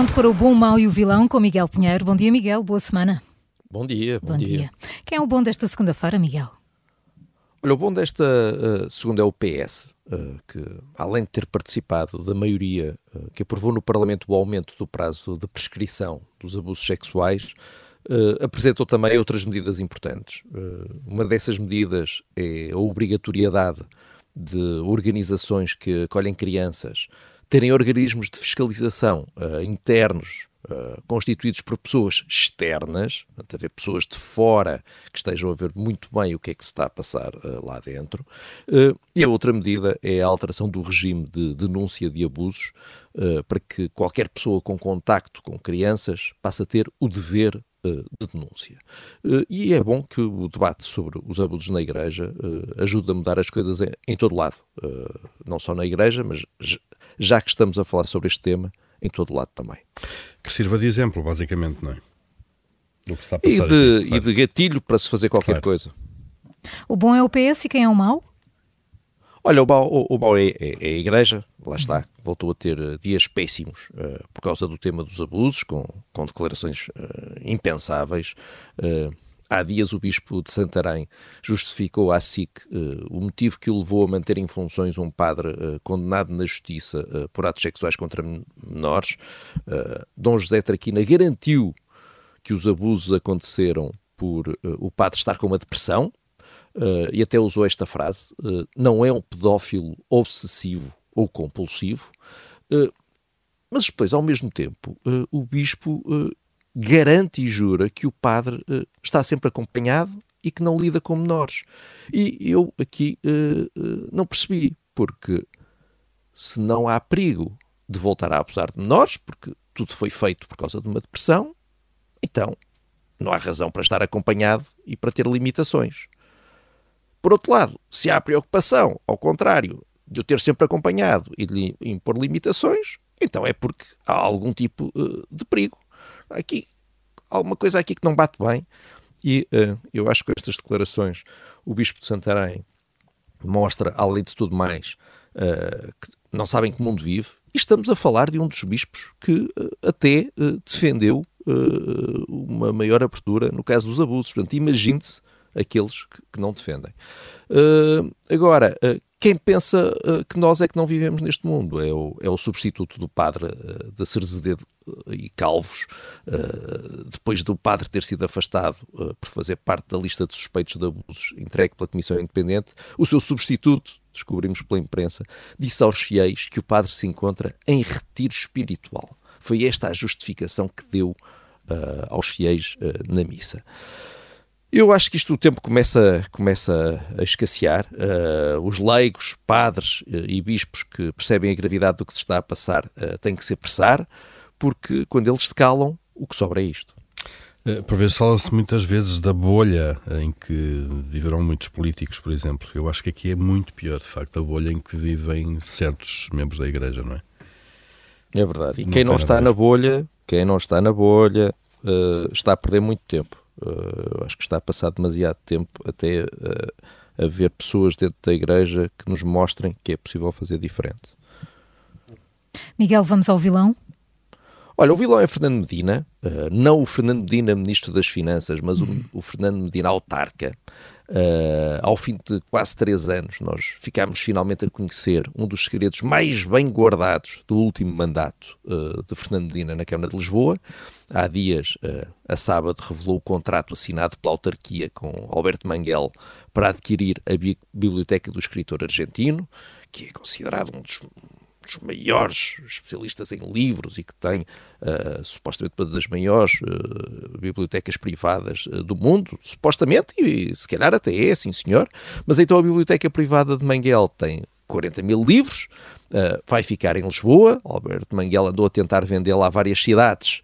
Pronto para o bom, mau e o vilão com Miguel Pinheiro. Bom dia, Miguel. Boa semana. Bom dia, bom, bom dia. dia. Quem é o bom desta segunda-feira, Miguel? Olha, o bom desta uh, segunda é o PS, uh, que além de ter participado da maioria uh, que aprovou no Parlamento o aumento do prazo de prescrição dos abusos sexuais, apresentou também outras medidas importantes. uma dessas medidas é a obrigatoriedade de organizações que acolhem crianças terem organismos de fiscalização uh, internos uh, constituídos por pessoas externas, portanto, haver pessoas de fora que estejam a ver muito bem o que é que se está a passar uh, lá dentro. e a outra medida é a alteração do regime de denúncia de abusos para que qualquer pessoa com contacto com crianças passe a ter o dever de denúncia. E é bom que o debate sobre os abusos na Igreja ajude a mudar as coisas em, em todo lado, não só na Igreja, mas já que estamos a falar sobre este tema, em todo lado também. Que sirva de exemplo, basicamente, não é? Do que está a passar e, de, aqui, e de gatilho para se fazer qualquer claro. coisa. O bom é o PS e quem é o mau? Olha, o mau, o, o é, é, é, a Igreja, lá está, voltou a ter eh, dias péssimos uh, por causa do tema dos abusos, com, com declarações uh, impensáveis. Uh, Há dias o bispo de Santarém justificou à SIC o motivo que o levou a manter em funções um padre condenado na justiça por atos sexuais contra menores. Dom José Traquina garantiu que os abusos aconteceram por o padre estar com uma depressão e até usou esta frase: não é um pedófilo obsessivo ou compulsivo. mas depois, ao mesmo tempo, o bispo garante e jura que o padre uh, está sempre acompanhado e que não lida com menores. E eu aqui uh, uh, não percebi, porque se não há perigo de voltar a abusar de menores, porque tudo foi feito por causa de uma depressão, então não há razão para estar acompanhado e para ter limitações. Por outro lado, se há preocupação, ao contrário, de eu ter sempre acompanhado e de lhe impor limitações, então é porque há algum tipo de perigo aqui, alguma coisa aqui que não bate bem. E uh, eu acho que estas declarações, o Bispo de Santarém mostra, além de tudo mais, uh, que não sabem que mundo vive. E estamos a falar de um dos bispos que uh, até defendeu uma maior abertura no caso dos abusos. Portanto, imagine-se aqueles que, não defendem. agora, quem pensa uh, que nós é que não vivemos neste mundo é o, é o substituto do padre uh, da Cerzededo uh, e Calvos, uh, depois do padre ter sido afastado por fazer parte da lista de suspeitos de abusos entregue pela Comissão Independente, o seu substituto, descobrimos pela imprensa, disse aos fiéis que o padre se encontra em retiro espiritual. Foi esta a justificação que deu aos fiéis na missa. Eu acho que isto o tempo começa, começa a escassear. Uh, os leigos, padres uh, e bispos que percebem a gravidade do que se está a passar uh, têm que se apressar, porque quando eles se calam, o que sobra é isto. Por vezes fala-se muitas vezes da bolha em que viverão muitos políticos, por exemplo. Eu acho que aqui é muito pior, de facto, a bolha em que vivem certos membros da Igreja, não é? É verdade. E não quem não está na bolha, quem não está na bolha, está a perder muito tempo. Uh, acho que está a passar demasiado tempo até uh, a ver pessoas dentro da igreja que nos mostrem que é possível fazer diferente. Miguel, vamos ao vilão? Olha, o vilão é Fernando Medina, uh, não o Fernando Medina, Ministro das Finanças, mas o, o Fernando Medina, autarca. Uh, ao fim de quase três anos, nós ficámos finalmente a conhecer um dos segredos mais bem guardados do último mandato uh, de Fernando Medina na Câmara de Lisboa. Há dias, uh, a sábado, revelou o contrato assinado pela autarquia com Alberto Manguel para adquirir a Biblioteca do Escritor Argentino, que é considerado um dos dos maiores especialistas em livros e que tem uh, supostamente uma das maiores uh, bibliotecas privadas uh, do mundo, supostamente, e se calhar até é, sim senhor, mas então a biblioteca privada de Manguel tem 40 mil livros, Uh, vai ficar em Lisboa. Alberto Manguel andou a tentar vendê-la a várias cidades,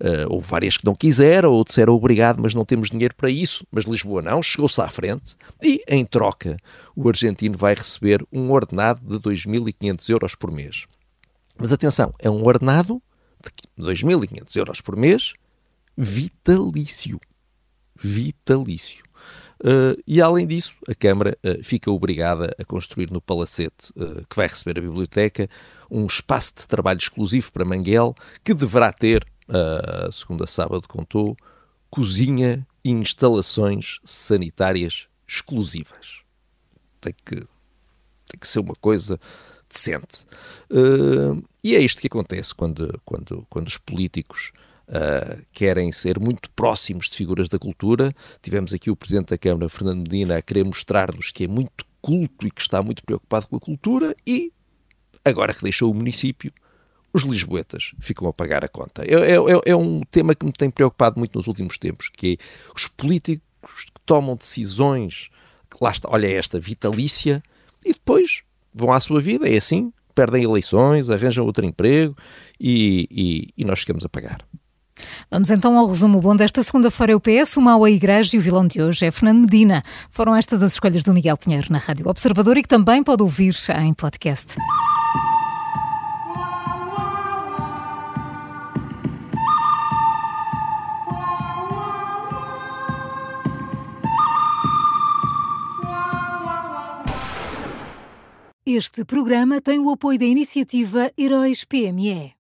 uh, ou várias que não quiseram, ou disseram obrigado, mas não temos dinheiro para isso. Mas Lisboa não, chegou-se à frente e, em troca, o argentino vai receber um ordenado de 2.500 euros por mês. Mas atenção, é um ordenado de 2.500 euros por mês vitalício. Vitalício. Uh, e além disso, a Câmara uh, fica obrigada a construir no palacete uh, que vai receber a biblioteca um espaço de trabalho exclusivo para Manguel, que deverá ter, uh, segundo a sábado contou, cozinha e instalações sanitárias exclusivas. Tem que, tem que ser uma coisa decente. e é isto que acontece quando, quando, quando os políticos uh, querem ser muito próximos de figuras da cultura. Tivemos aqui o Presidente da Câmara, Fernando Medina, a querer mostrar-nos que é muito culto e que está muito preocupado com a cultura e, agora que deixou o município, os lisboetas ficam a pagar a conta. É, é, é, é um tema que me tem preocupado muito nos últimos tempos, que é os políticos que tomam decisões, lá está, olha esta, vitalícia, e depois vão à sua vida, é assim, perdem eleições, arranjam outro emprego e, e, e nós ficamos a pagar. Vamos então ao resumo bom desta segunda-feira. O PS, o mau a Igreja e o vilão de hoje é Fernando Medina. Foram estas as escolhas do Miguel Pinheiro na Rádio Observador e que também pode ouvir em podcast. Este programa tem o apoio da iniciativa Heróis PME.